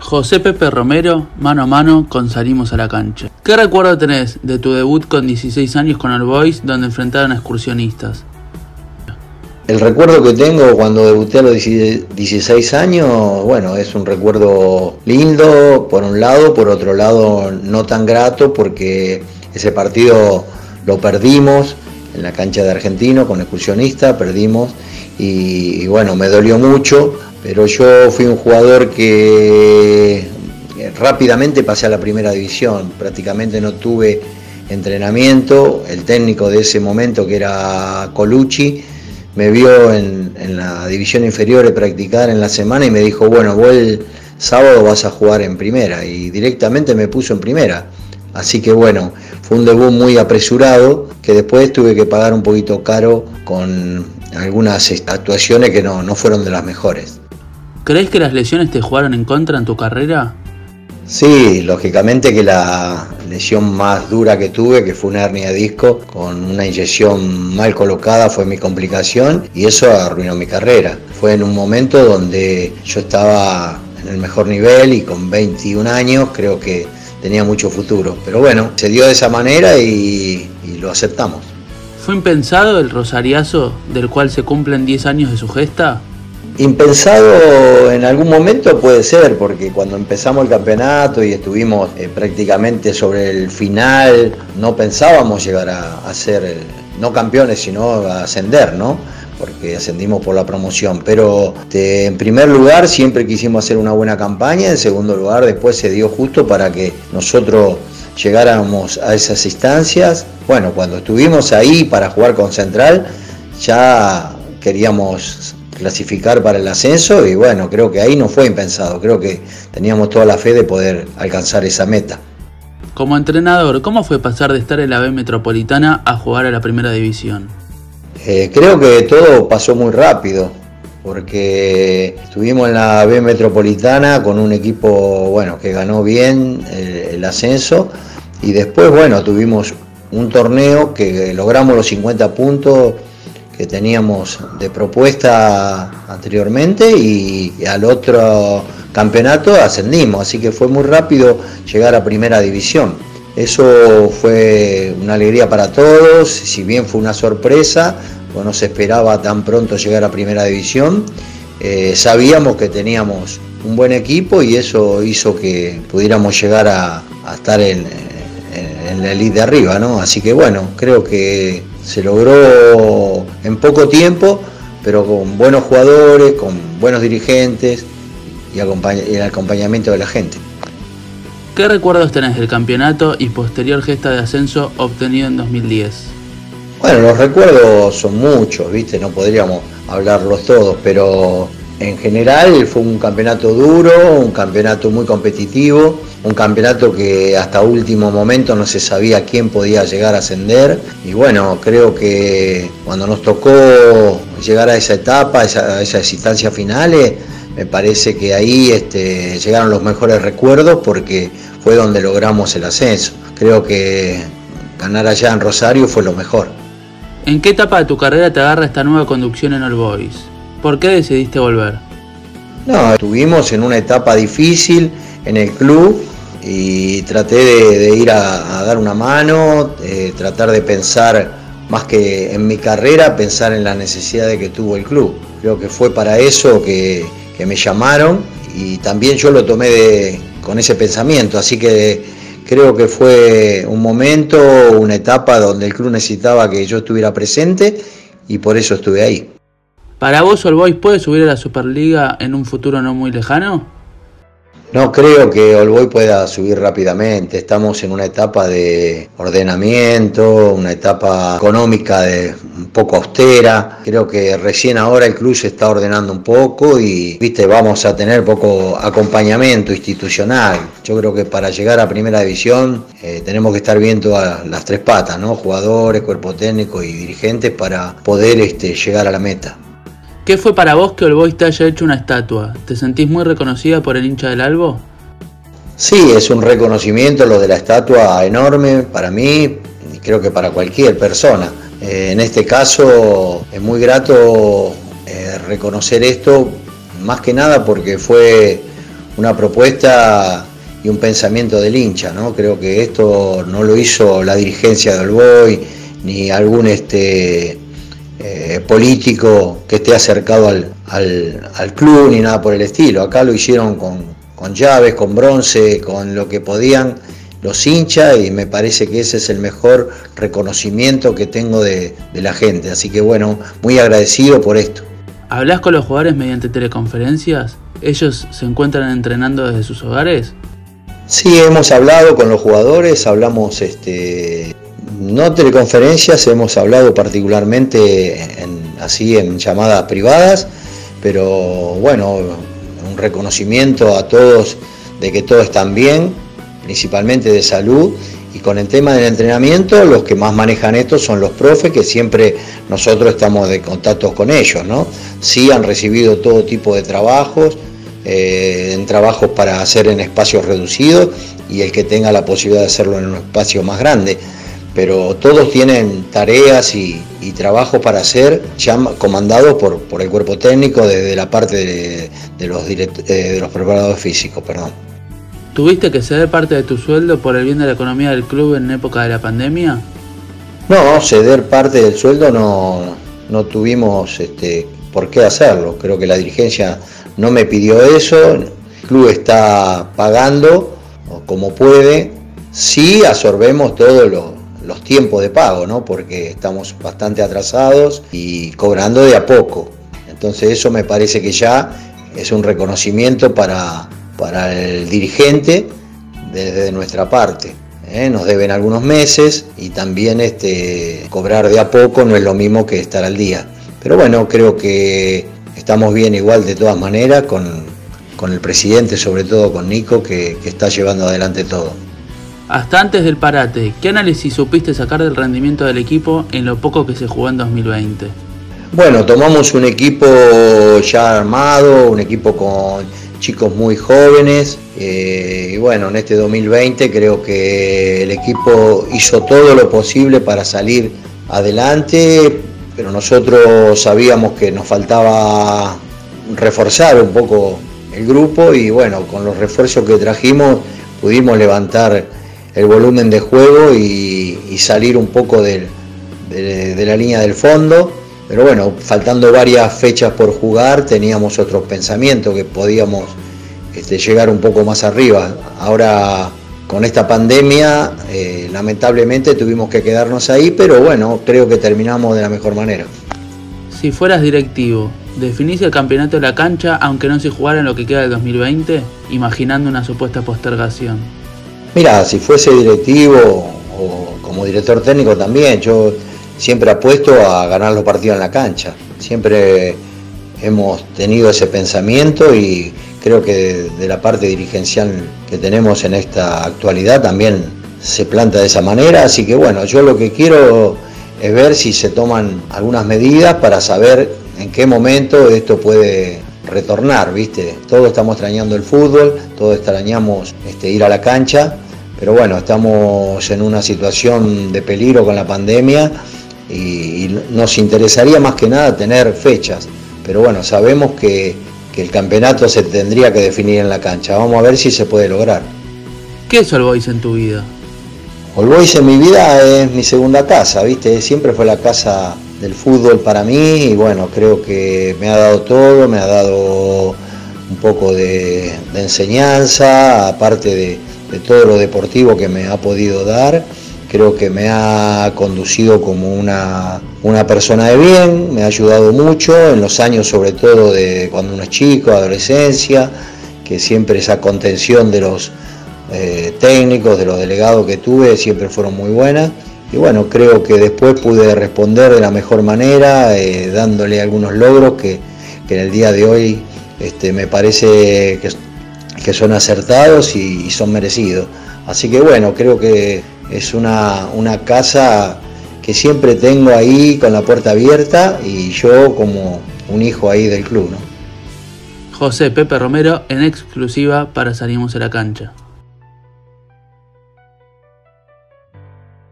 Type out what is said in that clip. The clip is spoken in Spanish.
José Pepe Romero, mano a mano con Salimos a la cancha. ¿Qué recuerdo tenés de tu debut con 16 años con el Boys donde enfrentaron a excursionistas? El recuerdo que tengo cuando debuté a los 16 años, bueno, es un recuerdo lindo por un lado, por otro lado no tan grato porque ese partido lo perdimos en la cancha de Argentino con excursionista, perdimos y, bueno, me dolió mucho pero yo fui un jugador que rápidamente pasé a la primera división, prácticamente no tuve entrenamiento, el técnico de ese momento que era Colucci me vio en, la división inferior practicar en la semana y me dijo, bueno, vos el sábado vas a jugar en primera y directamente me puso en primera. Así que bueno, fue un debut muy apresurado que después tuve que pagar un poquito caro con algunas actuaciones que no, no fueron de las mejores. ¿Crees que las lesiones te jugaron en contra en tu carrera? Sí, lógicamente que la lesión más dura que tuve, que fue una hernia de disco con una inyección mal colocada, fue mi complicación y eso arruinó mi carrera. Fue en un momento donde yo estaba en el mejor nivel y con 21 años creo que tenía mucho futuro. Pero bueno, se dio de esa manera y, y lo aceptamos. ¿Fue impensado el rosariazo del cual se cumplen 10 años de su gesta? Impensado en algún momento puede ser, porque cuando empezamos el campeonato y estuvimos eh, prácticamente sobre el final, no pensábamos llegar a, ser, eh, no campeones, sino a ascender, ¿no? Porque ascendimos por la promoción. Pero este, en primer lugar siempre quisimos hacer una buena campaña, en segundo lugar después se dio justo para que nosotros llegáramos a esas instancias. Bueno, cuando estuvimos ahí para jugar con Central, ya queríamos clasificar para el ascenso y bueno, creo que ahí no fue impensado, creo que teníamos toda la fe de poder alcanzar esa meta. Como entrenador, ¿cómo fue pasar de estar en la B Metropolitana a jugar a la Primera División? Eh, creo que todo pasó muy rápido, porque estuvimos en la B Metropolitana con un equipo bueno, que ganó bien el, el ascenso y después bueno, tuvimos un torneo que logramos los 50 puntos que teníamos de propuesta anteriormente y al otro campeonato ascendimos, así que fue muy rápido llegar a primera división. Eso fue una alegría para todos, si bien fue una sorpresa, no se esperaba tan pronto llegar a primera división, eh, sabíamos que teníamos un buen equipo y eso hizo que pudiéramos llegar a, estar en, en, la elite de arriba, ¿no? Así que bueno, creo que se logró en poco tiempo, pero con buenos jugadores, con buenos dirigentes y, el acompañamiento de la gente. ¿Qué recuerdos tenés del campeonato y posterior gesta de ascenso obtenido en 2010? Bueno, los recuerdos son muchos, ¿viste? No podríamos hablarlos todos, pero en general fue un campeonato duro, un campeonato muy competitivo, un campeonato que hasta último momento no se sabía quién podía llegar a ascender y bueno, creo que cuando nos tocó llegar a esa etapa, a esas instancias finales, me parece que ahí este, llegaron los mejores recuerdos porque fue donde logramos el ascenso. Creo que ganar allá en Rosario fue lo mejor. ¿En qué etapa de tu carrera te agarra esta nueva conducción en All Boys? ¿Por qué decidiste volver? No, estuvimos en una etapa difícil en el club y traté de, ir a, dar una mano, tratar de pensar más que en mi carrera, pensar en las necesidades que tuvo el club. Creo que fue para eso que, me llamaron y también yo lo tomé con ese pensamiento, así que creo que fue un momento, una etapa donde el club necesitaba que yo estuviera presente y por eso estuve ahí. ¿Para vos All Boys puede subir a la Superliga en un futuro no muy lejano? No creo que Olboy pueda subir rápidamente. Estamos en una etapa de ordenamiento, una etapa económica de un poco austera. Creo que recién ahora el club se está ordenando un poco y viste, vamos a tener poco acompañamiento institucional. Yo creo que para llegar a primera división eh, tenemos que estar viendo a las tres patas, ¿no? Jugadores, cuerpo técnico y dirigentes para poder este, llegar a la meta. ¿Qué fue para vos que Boys te haya hecho una estatua? ¿Te sentís muy reconocida por el hincha del Albo? Sí, es un reconocimiento lo de la estatua enorme para mí y creo que para cualquier persona. Eh, en este caso es muy grato eh, reconocer esto, más que nada porque fue una propuesta y un pensamiento del hincha, ¿no? Creo que esto no lo hizo la dirigencia del Boy ni algún este eh, político que esté acercado al, al, club ni nada por el estilo. Acá lo hicieron con, con llaves, con bronce, con lo que podían los hinchas y me parece que ese es el mejor reconocimiento que tengo de, de la gente. Así que bueno, muy agradecido por esto. ¿Hablas con los jugadores mediante teleconferencias? ¿Ellos se encuentran entrenando desde sus hogares? Sí, hemos hablado con los jugadores, hablamos este, no teleconferencias, hemos hablado particularmente así en llamadas privadas, pero bueno, un reconocimiento a todos de que todos están bien, principalmente de salud, y con el tema del entrenamiento, los que más manejan esto son los profes, que siempre nosotros estamos de contacto con ellos, ¿no? Sí han recibido todo tipo de trabajos, eh, en trabajos para hacer en espacios reducidos y el que tenga la posibilidad de hacerlo en un espacio más grande pero todos tienen tareas y, trabajos para hacer, ya comandados por, por, el cuerpo técnico desde la parte de, los, eh, de los preparadores físicos. Perdón. ¿Tuviste que ceder parte de tu sueldo por el bien de la economía del club en época de la pandemia? No, ceder parte del sueldo no, no tuvimos este, por qué hacerlo. Creo que la dirigencia no me pidió eso. El club está pagando como puede. Sí absorbemos todo lo, los tiempos de pago, ¿no? porque estamos bastante atrasados y cobrando de a poco. Entonces eso me parece que ya es un reconocimiento para, para el dirigente desde nuestra parte. ¿eh? Nos deben algunos meses y también este, cobrar de a poco no es lo mismo que estar al día. Pero bueno, creo que estamos bien igual de todas maneras con, el presidente, sobre todo con Nico, que está llevando adelante todo. Hasta antes del parate, ¿qué análisis supiste sacar del rendimiento del equipo en lo poco que se jugó en 2020? Bueno, tomamos un equipo ya armado, un equipo con chicos muy jóvenes eh, y bueno, en este 2020 creo que el equipo hizo todo lo posible para salir adelante, pero nosotros sabíamos que nos faltaba reforzar un poco el grupo y bueno, con los refuerzos que trajimos pudimos levantar el volumen de juego y, salir un poco de, la línea del fondo. Pero bueno, faltando varias fechas por jugar, teníamos otros pensamientos que podíamos este, llegar un poco más arriba. Ahora con esta pandemia, eh, lamentablemente tuvimos que quedarnos ahí, pero bueno, creo que terminamos de la mejor manera. Si fueras directivo, ¿definís el campeonato de la cancha aunque no se jugara en lo que queda del 2020, imaginando una supuesta postergación? Mira, si fuese directivo o como director técnico también, yo siempre apuesto a ganar los partidos en la cancha. Siempre hemos tenido ese pensamiento y creo que de la parte dirigencial que tenemos en esta actualidad también se planta de esa manera. Así que bueno, yo lo que quiero es ver si se toman algunas medidas para saber en qué momento esto puede retornar, ¿viste? Todos estamos extrañando el fútbol, todos extrañamos este, ir a la cancha, pero bueno, estamos en una situación de peligro con la pandemia y, nos interesaría más que nada tener fechas, pero bueno, sabemos que, el campeonato se tendría que definir en la cancha, vamos a ver si se puede lograr. ¿Qué es All Boys en tu vida? All Boys en mi vida es mi segunda casa, ¿viste? Siempre fue la casa del fútbol para mí y bueno, creo que me ha dado todo, me ha dado un poco de, enseñanza, aparte de, todo lo deportivo que me ha podido dar, creo que me ha conducido como una, una persona de bien, me ha ayudado mucho en los años sobre todo de cuando uno es chico, adolescencia, que siempre esa contención de los eh, técnicos, de los delegados que tuve, siempre fueron muy buenas y bueno, creo que después pude responder de la mejor manera, eh, dándole algunos logros que, en el día de hoy este, me parece que, son acertados y, son merecidos. Así que bueno, creo que es una, una casa que siempre tengo ahí con la puerta abierta y yo como un hijo ahí del club. ¿no? José Pepe Romero en exclusiva para Salimos a la Cancha.